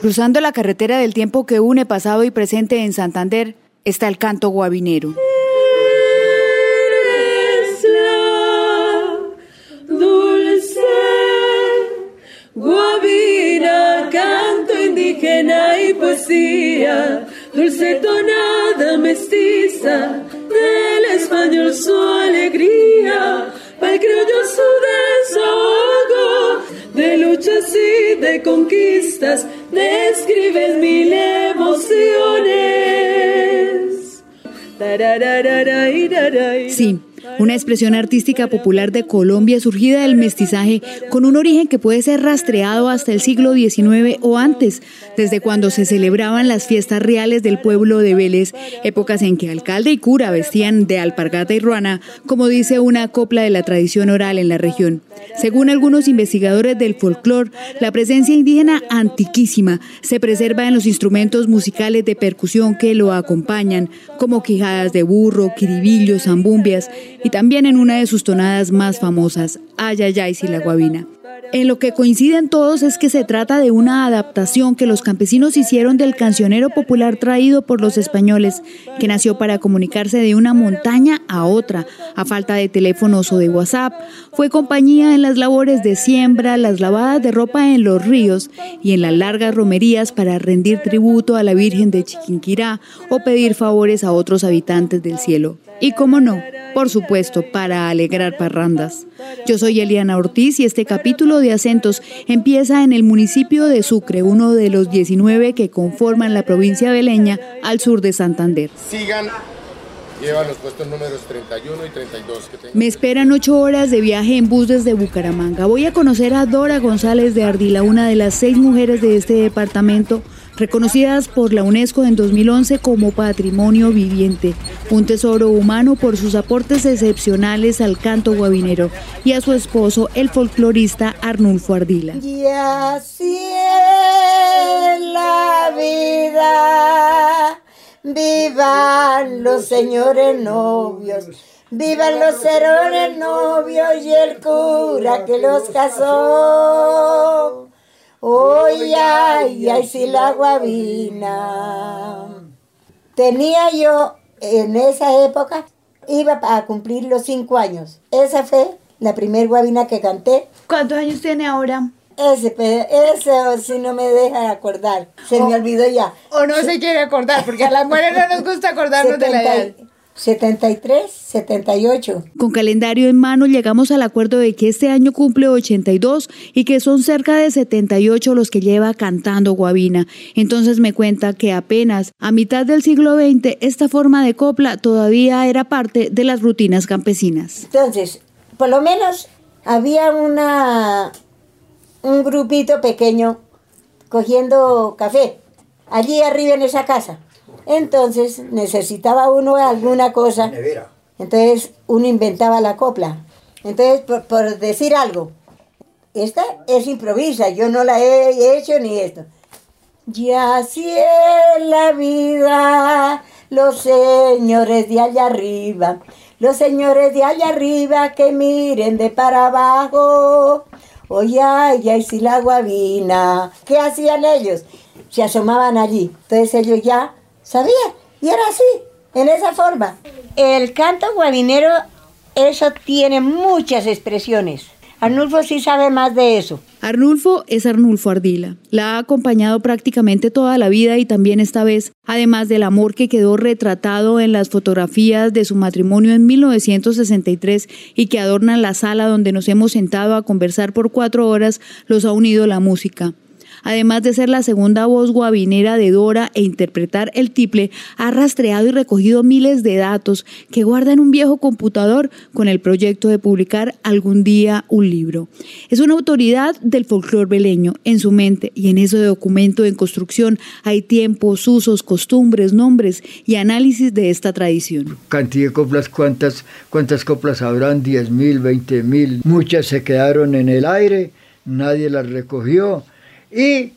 Cruzando la carretera del tiempo que une pasado y presente en Santander está el canto guabinero. Dulce guabina, canto indígena y poesía, dulce tonada mestiza del español su alegría, pa'l criollo su desahogo, de luchas y de conquistas, describes mil emociones. Sí, una expresión artística popular de Colombia surgida del mestizaje con un origen que puede ser rastreado hasta el siglo XIX o antes, desde cuando se celebraban las fiestas reales del pueblo de Vélez, épocas en que alcalde y cura vestían de alpargata y ruana, como dice una copla de la tradición oral en la región. Según algunos investigadores del folclore, la presencia indígena antiquísima se preserva en los instrumentos musicales de percusión que lo acompañan, como quijadas de burro, quiribillos, zambumbias, y también en una de sus tonadas más famosas, Ayayay y la guabina. En lo que coinciden todos es que se trata de una adaptación que los campesinos hicieron del cancionero popular traído por los españoles, que nació para comunicarse de una montaña a otra, a falta de teléfonos o de WhatsApp. Fue compañía en las labores de siembra, las lavadas de ropa en los ríos y en las largas romerías para rendir tributo a la Virgen de Chiquinquirá o pedir favores a otros habitantes del cielo. Y cómo no, por supuesto, para alegrar parrandas. Yo soy Eliana Ortiz y este capítulo de acentos empieza en el municipio de Sucre, uno de los 19 que conforman la provincia beleña al sur de Santander. Sigan, llevan los puestos números 31 y 32 que tengo. Me esperan ocho horas de viaje en bus desde Bucaramanga. Voy a conocer a Dora González de Ardila, una de las seis mujeres de este departamento reconocidas por la UNESCO en 2011 como Patrimonio Viviente, un tesoro humano por sus aportes excepcionales al canto guabinero, y a su esposo, el folclorista Arnulfo Ardila. Y así es la vida. Vivan los señores novios. Vivan los señores novios y el cura que los casó. Oy, ay, ay, si la guabina. Tenía yo en esa época, iba a cumplir los cinco años. Esa fue la primer guabina que canté. ¿Cuántos años tiene ahora? Ese, ese si no me deja acordar. Se me olvidó ya. O no se quiere acordar, porque a las mujeres no nos gusta acordarnos de la edad. 70 73, 78. Con calendario en mano llegamos al acuerdo de que este año cumple 82 y que son cerca de 78 los que lleva cantando Guavina. Entonces me cuenta que apenas a mitad del siglo XX esta forma de copla todavía era parte de las rutinas campesinas. Entonces, por lo menos había una un grupito pequeño cogiendo café allí arriba en esa casa. Entonces necesitaba uno alguna cosa. Entonces uno inventaba la copla. Entonces, por, por decir algo, esta es improvisa, yo no la he hecho ni esto. Y así es la vida, los señores de allá arriba, los señores de allá arriba que miren de para abajo. Oye, ay, ay, si la guabina. ¿Qué hacían ellos? Se asomaban allí. Entonces ellos ya sabían. Y era así, en esa forma. El canto guabinero, eso tiene muchas expresiones. Arnulfo sí sabe más de eso. Arnulfo es Arnulfo Ardila. La ha acompañado prácticamente toda la vida y también esta vez, además del amor que quedó retratado en las fotografías de su matrimonio en 1963 y que adornan la sala donde nos hemos sentado a conversar por cuatro horas, los ha unido la música. Además de ser la segunda voz guabinera de Dora e interpretar el tiple, ha rastreado y recogido miles de datos que guarda en un viejo computador con el proyecto de publicar algún día un libro. Es una autoridad del folclore beleño en su mente y en ese documento en construcción hay tiempos, usos, costumbres, nombres y análisis de esta tradición. Cantidad de coplas, ¿cuántas, cuántas coplas habrán? 10 mil, 20 mil. Muchas se quedaron en el aire, nadie las recogió y,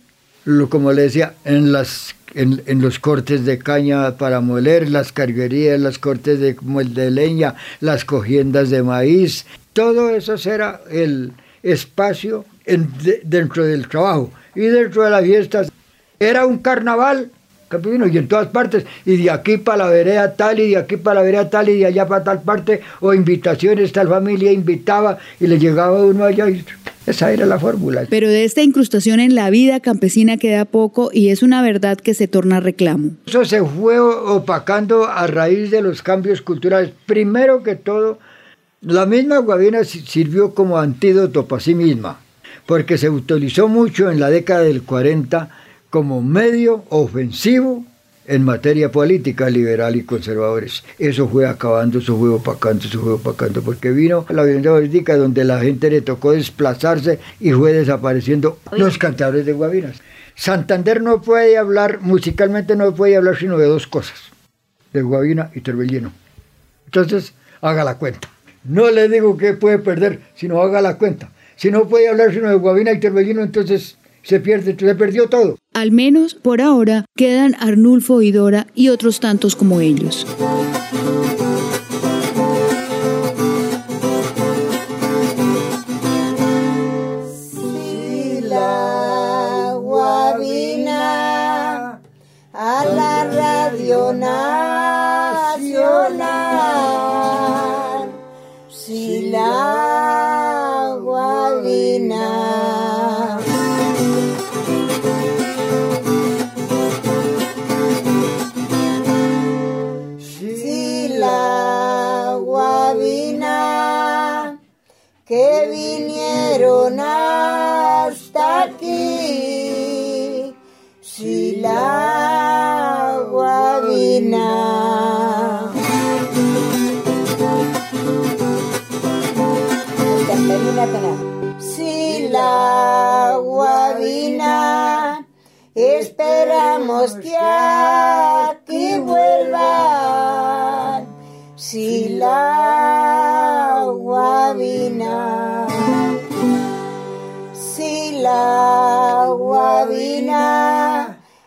como le decía, en, las, en, los cortes de caña para moler, las carguerías, las cortes de, de leña, las cogiendas de maíz, todo eso era el espacio dentro del trabajo y dentro de las fiestas. Era un carnaval y en todas partes, y de aquí para la vereda tal, y de aquí para la vereda tal, y de allá para tal parte, o invitaciones, tal familia invitaba, y le llegaba uno allá, y esa era la fórmula. Pero de esta incrustación en la vida campesina queda poco, y es una verdad que se torna reclamo. Eso se fue opacando a raíz de los cambios culturales. Primero que todo, la misma Guavina sirvió como antídoto para sí misma, porque se utilizó mucho en la década del 40 como medio ofensivo en materia política liberal y conservadores. Eso fue acabando, eso fue opacando, eso fue opacando, porque vino la violencia política donde la gente le tocó desplazarse y fue desapareciendo los cantadores de Guavinas. Santander no puede hablar, musicalmente no puede hablar sino de dos cosas, de Guavina y Torbellino. Entonces, haga la cuenta. No le digo que puede perder, sino haga la cuenta. Si no puede hablar sino de Guavina y Torbellino, entonces se pierde, se perdió todo. Al menos por ahora quedan Arnulfo y Dora y otros tantos como ellos. Si la guabina a la radio nacional, si la guabina Si la guabina, esperamos que aquí vuelva. Si la guabina la guabina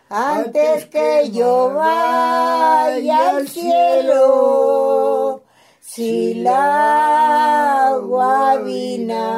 antes que yo vaya al cielo. Si la guabina.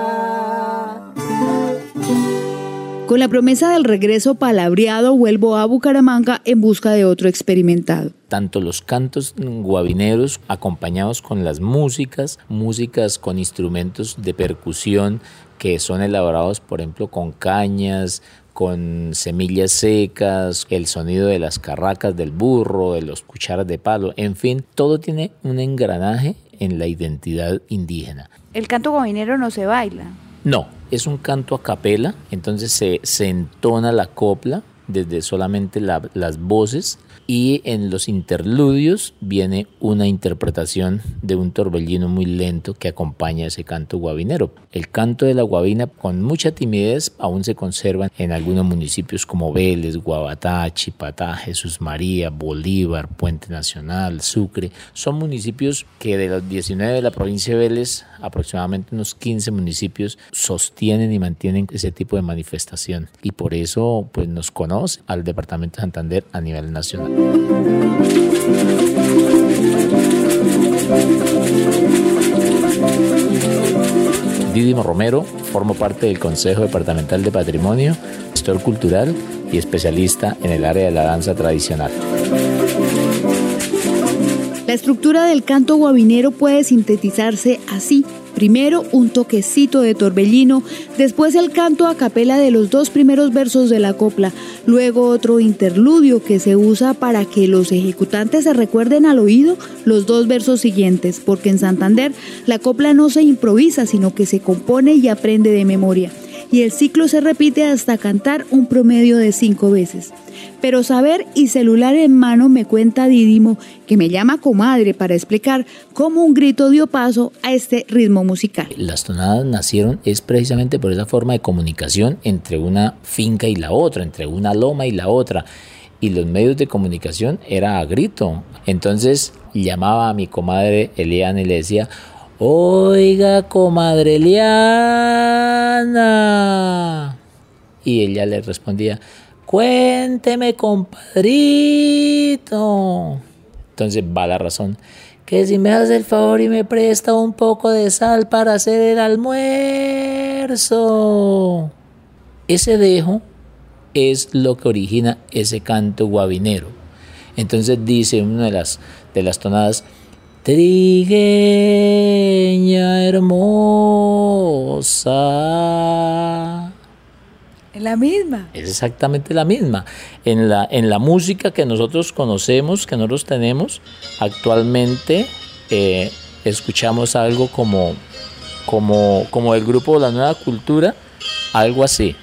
Con la promesa del regreso palabreado, vuelvo a Bucaramanga en busca de otro experimentado. Tanto los cantos guabineros acompañados con las músicas, músicas con instrumentos de percusión que son elaborados, por ejemplo, con cañas, con semillas secas, el sonido de las carracas del burro, de los cucharas de palo, en fin, todo tiene un engranaje en la identidad indígena. ¿El canto guabinero no se baila? No, es un canto a capela, entonces se, se entona la copla desde solamente las voces y en los interludios viene una interpretación de un torbellino muy lento que acompaña ese canto guabinero. El canto de la guabina con mucha timidez aún se conserva en algunos municipios como Vélez, Guabatá, Chipatá, Jesús María, Bolívar, Puente Nacional, Sucre. Son municipios que de los 19 de la provincia de Vélez, aproximadamente unos 15 municipios sostienen y mantienen ese tipo de manifestación y por eso pues nos conoce al departamento de Santander a nivel nacional. Didimo Romero, formo parte del Consejo Departamental de Patrimonio, gestor cultural y especialista en el área de la danza tradicional. La estructura del canto guabinero puede sintetizarse así. Primero un toquecito de torbellino, después el canto a capela de los dos primeros versos de la copla, luego otro interludio que se usa para que los ejecutantes se recuerden al oído los dos versos siguientes, porque en Santander la copla no se improvisa, sino que se compone y aprende de memoria. Y el ciclo se repite hasta cantar un promedio de cinco veces. Pero saber y celular en mano me cuenta Didimo que me llama comadre para explicar cómo un grito dio paso a este ritmo musical. Las tonadas nacieron es precisamente por esa forma de comunicación entre una finca y la otra, entre una loma y la otra. Y los medios de comunicación era a grito. Entonces llamaba a mi comadre Eliana y le decía, Oiga, comadre Eliana. Y ella le respondía, Cuénteme, compadrito. Entonces va la razón. Que si me hace el favor y me presta un poco de sal para hacer el almuerzo. Ese dejo es lo que origina ese canto guabinero. Entonces dice una de las, de las tonadas, Trigueña hermosa es la misma. Es exactamente la misma. En la, en la música que nosotros conocemos, que nosotros tenemos, actualmente eh, escuchamos algo como, como, como el grupo La Nueva Cultura, algo así.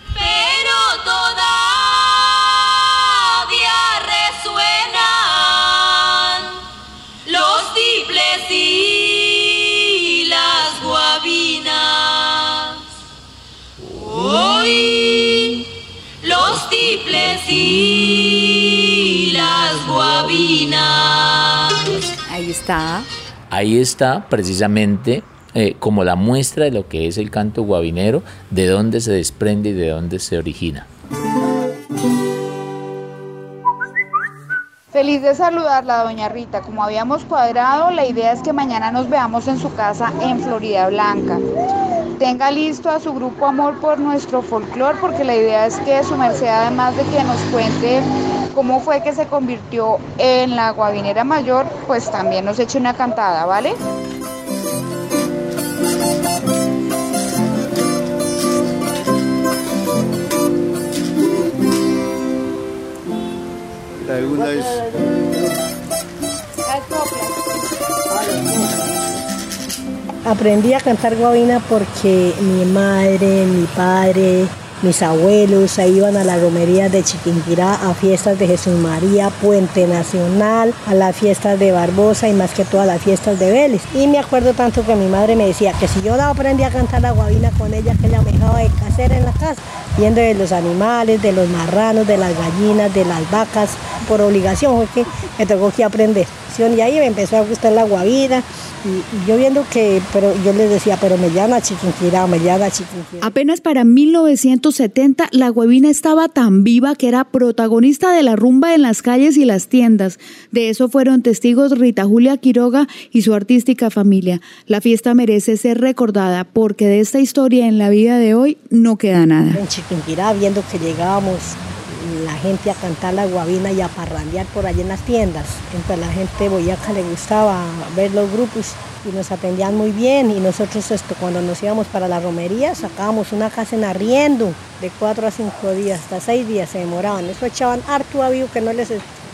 Está. Ahí está precisamente eh, como la muestra de lo que es el canto guabinero, de dónde se desprende y de dónde se origina. Feliz de saludarla, doña Rita. Como habíamos cuadrado, la idea es que mañana nos veamos en su casa en Florida Blanca tenga listo a su grupo Amor por nuestro folclor, porque la idea es que su merced, además de que nos cuente cómo fue que se convirtió en la guabinera mayor, pues también nos eche una cantada, ¿vale? La segunda es... Aprendí a cantar guabina porque mi madre, mi padre, mis abuelos se iban a la romería de Chiquinquirá a fiestas de Jesús María, Puente Nacional, a las fiestas de Barbosa y más que todas las fiestas de Vélez. Y me acuerdo tanto que mi madre me decía que si yo la aprendí a cantar la guabina con ella, que me dejaba de casera en la casa, viendo de los animales, de los marranos, de las gallinas, de las vacas, por obligación, porque me tocó que aprender. Y ahí me empezó a gustar la guabina y, yo viendo que, pero yo les decía, pero me llama Chiquinquirá, me llama Chiquinquirá. Apenas para 1970, la huevina estaba tan viva que era protagonista de la rumba en las calles y las tiendas. De eso fueron testigos Rita Julia Quiroga y su artística familia. La fiesta merece ser recordada porque de esta historia en la vida de hoy no queda nada. En Chiquinquirá, viendo que llegábamos la gente a cantar la guabina y a parrandear por allí en las tiendas. Entonces la gente boyaca le gustaba ver los grupos y nos atendían muy bien y nosotros esto, cuando nos íbamos para la romería sacábamos una casa en arriendo de cuatro a cinco días, hasta seis días se demoraban. Eso echaban harto avivo que no les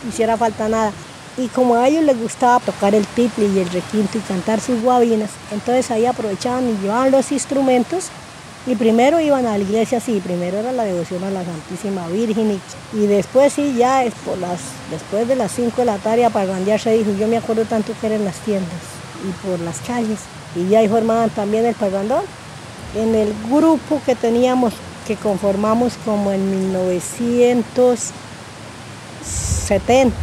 hiciera falta nada. Y como a ellos les gustaba tocar el tiple y el requinto y cantar sus guabinas, entonces ahí aprovechaban y llevaban los instrumentos y primero iban a la iglesia, sí, primero era la devoción a la Santísima Virgen y, después sí, ya es por las, después de las 5 de la tarde a se dijo, yo me acuerdo tanto que era en las tiendas y por las calles. Y ya ahí formaban también el parrandón. En el grupo que teníamos, que conformamos como en 1970,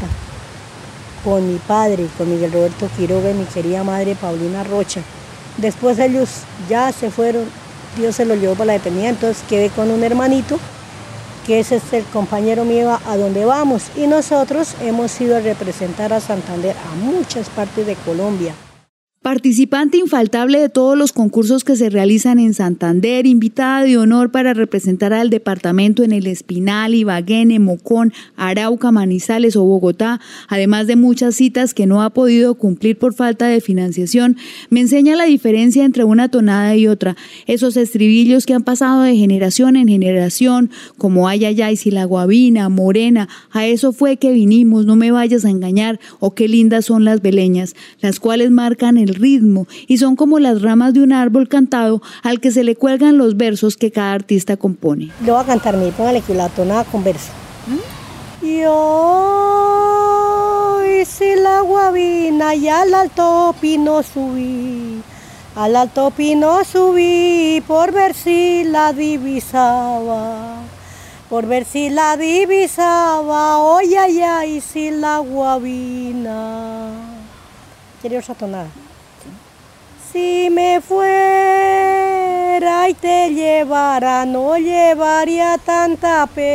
con mi padre, con Miguel Roberto Quiroga y mi querida madre Paulina Rocha. Después ellos ya se fueron Dios se lo llevó para la dependencia, entonces quedé con un hermanito, que es el compañero mío a donde vamos. Y nosotros hemos ido a representar a Santander a muchas partes de Colombia. Participante infaltable de todos los concursos que se realizan en Santander, invitada de honor para representar al departamento en el Espinal, Ibagué, Mocón, Arauca, Manizales o Bogotá, además de muchas citas que no ha podido cumplir por falta de financiación, me enseña la diferencia entre una tonada y otra, esos estribillos que han pasado de generación en generación, como ay, ay, ay, si la guabina, morena, a eso fue que vinimos, no me vayas a engañar, o qué lindas son las beleñas, las cuales marcan el el ritmo y son como las ramas de un árbol cantado al que se le cuelgan los versos que cada artista compone. Le voy a cantar mi, póngale que la tonada con verso. Yo hice la guabina y al alto pino subí. Al alto pino subí por ver si la divisaba por ver si la divisaba, oye, ay, ay, si la guabina. ¿Quieres otra tonada? Si me fuera y te llevara, no llevaría tanta pena.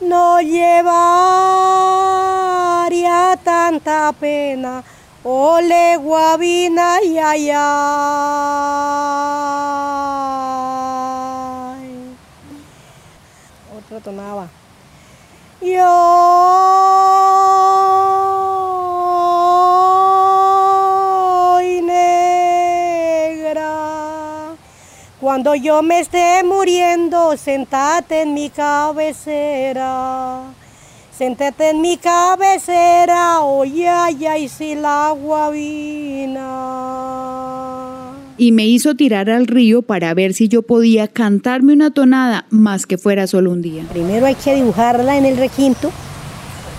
No llevaría tanta pena. Ole guabina, y ay, Otra tonaba. Yo cuando yo me esté muriendo, sentate en mi cabecera. Sentate en mi cabecera, oye, ay, ay, si la guabina. Y me hizo tirar al río para ver si yo podía cantarme una tonada más que fuera solo un día. Primero hay que dibujarla en el requinto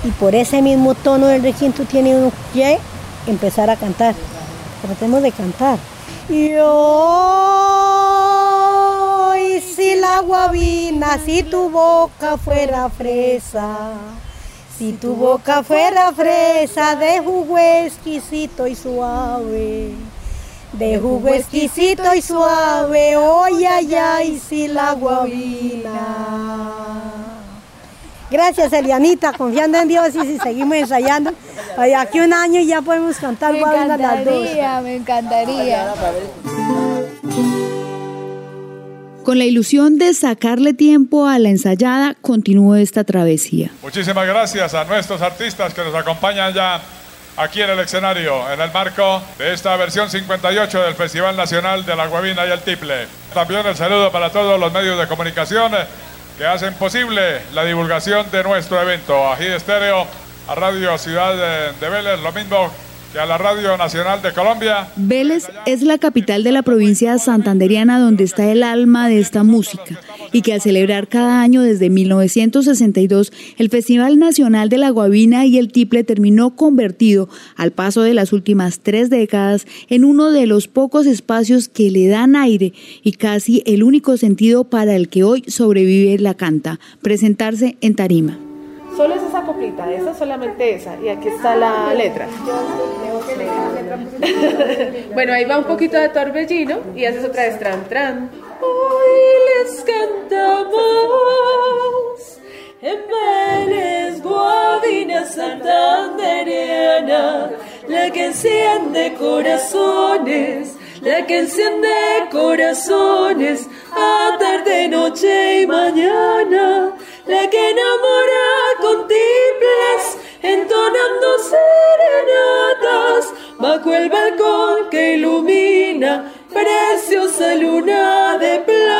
y por ese mismo tono del requinto tiene uno que empezar a cantar. Tratemos de cantar. Yo, si la guabina, si tu boca fuera fresa. Si tu boca fuera fresa de jugo exquisito y suave, de jugo exquisito y suave, oye, ay, ay, si la guabina. Gracias, Elianita, confiando en Dios y si seguimos ensayando, aquí un año ya podemos cantar Me guabina las dos. encantaría, me encantaría. Con la ilusión de sacarle tiempo a la ensayada, continuó esta travesía. Muchísimas gracias a nuestros artistas que nos acompañan ya aquí en el escenario, en el marco de esta versión 58 del Festival Nacional de la Guavina y el Tiple. También el saludo para todos los medios de comunicación que hacen posible la divulgación de nuestro evento. A Gide Estéreo, a Radio Ciudad de, de Vélez, lo mismo que a la Radio Nacional de Colombia. Vélez es la capital de la provincia santanderiana donde está el alma de esta música y que al celebrar cada año desde 1962 el Festival Nacional de la Guavina y el Tiple terminó convertido al paso de las últimas tres décadas en uno de los pocos espacios que le dan aire y casi el único sentido para el que hoy sobrevive la canta, presentarse en tarima. Solo es esa coplita, esa solamente esa. Y aquí está la letra. bueno, ahí va un poquito de torbellino y haces otra vez tran tran. Hoy les cantamos en Vélez, Guadina Santanderiana, la que enciende corazones, la que enciende corazones a tarde, noche y mañana, la que enamora con tiples, entonando serenatas, bajo el balcón que ilumina preciosa luna de plata.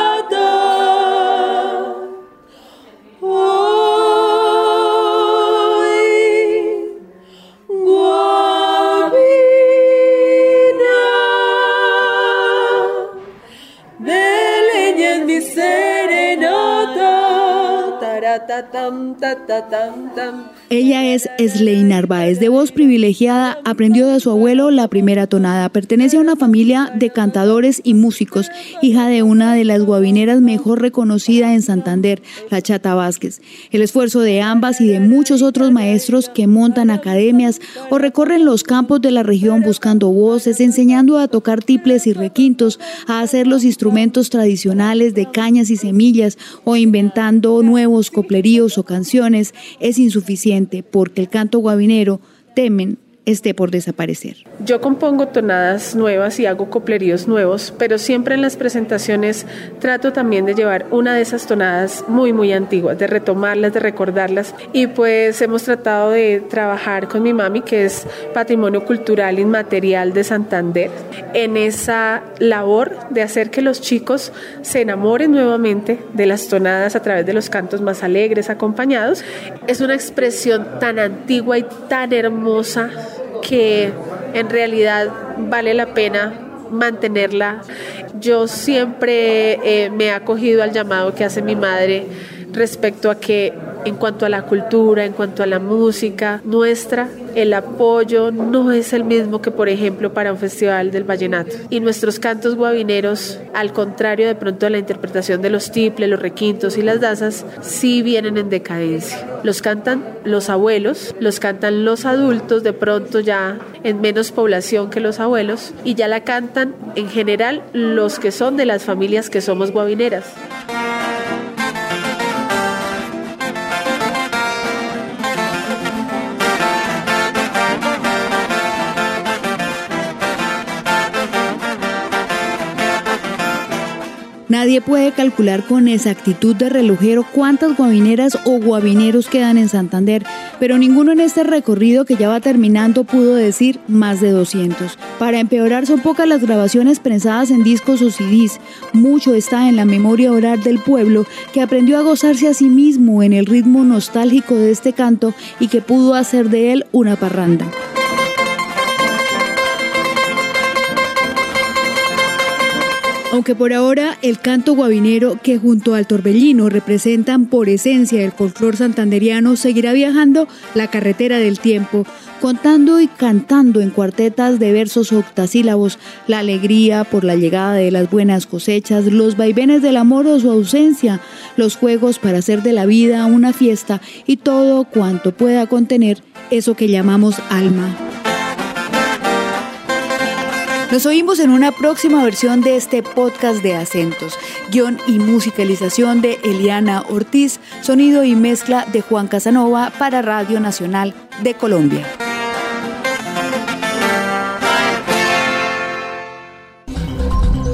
Ella es Sley Narváez, de voz privilegiada, aprendió de su abuelo la primera tonada. Pertenece a una familia de cantadores y músicos, hija de una de las guabineras mejor reconocida en Santander, la Chata Vázquez. El esfuerzo de ambas y de muchos otros maestros que montan academias o recorren los campos de la región buscando voces, enseñando a tocar tiples y requintos, a hacer los instrumentos tradicionales de cañas y semillas o inventando nuevos o canciones, es insuficiente porque el canto guabinero, temen, esté por desaparecer. Yo compongo tonadas nuevas y hago copleríos nuevos, pero siempre en las presentaciones trato también de llevar una de esas tonadas muy, muy antiguas, de retomarlas, de recordarlas. Y pues hemos tratado de trabajar con mi mami, que es Patrimonio Cultural Inmaterial de Santander, en esa labor de hacer que los chicos se enamoren nuevamente de las tonadas a través de los cantos más alegres, acompañados. Es una expresión tan antigua y tan hermosa que en realidad vale la pena mantenerla. Yo siempre eh, me he acogido al llamado que hace mi madre respecto a que en cuanto a la cultura, en cuanto a la música nuestra, el apoyo no es el mismo que, por ejemplo, para un festival del vallenato. Y nuestros cantos guabineros, al contrario de pronto la interpretación de los tiples, los requintos y las danzas, sí vienen en decadencia. Los cantan los abuelos, los cantan los adultos, de pronto ya en menos población que los abuelos, y ya la cantan en general los que son de las familias que somos guabineras. Nadie puede calcular con exactitud de relojero cuántas guabineras o guabineros quedan en Santander, pero ninguno en este recorrido que ya va terminando pudo decir más de 200. Para empeorar son pocas las grabaciones prensadas en discos o CDs. Mucho está en la memoria oral del pueblo que aprendió a gozarse a sí mismo en el ritmo nostálgico de este canto y que pudo hacer de él una parranda. Aunque por ahora el canto guabinero que junto al torbellino representan por esencia el folclor santanderiano seguirá viajando la carretera del tiempo, contando y cantando en cuartetas de versos octasílabos la alegría por la llegada de las buenas cosechas, los vaivenes del amor o su ausencia, los juegos para hacer de la vida una fiesta y todo cuanto pueda contener eso que llamamos alma. Nos oímos en una próxima versión de este podcast de acentos, guion y musicalización de Eliana Ortiz, sonido y mezcla de Juan Casanova para Radio Nacional de Colombia.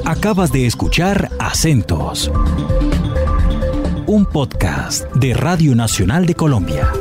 Acabas de escuchar Acentos, un podcast de Radio Nacional de Colombia.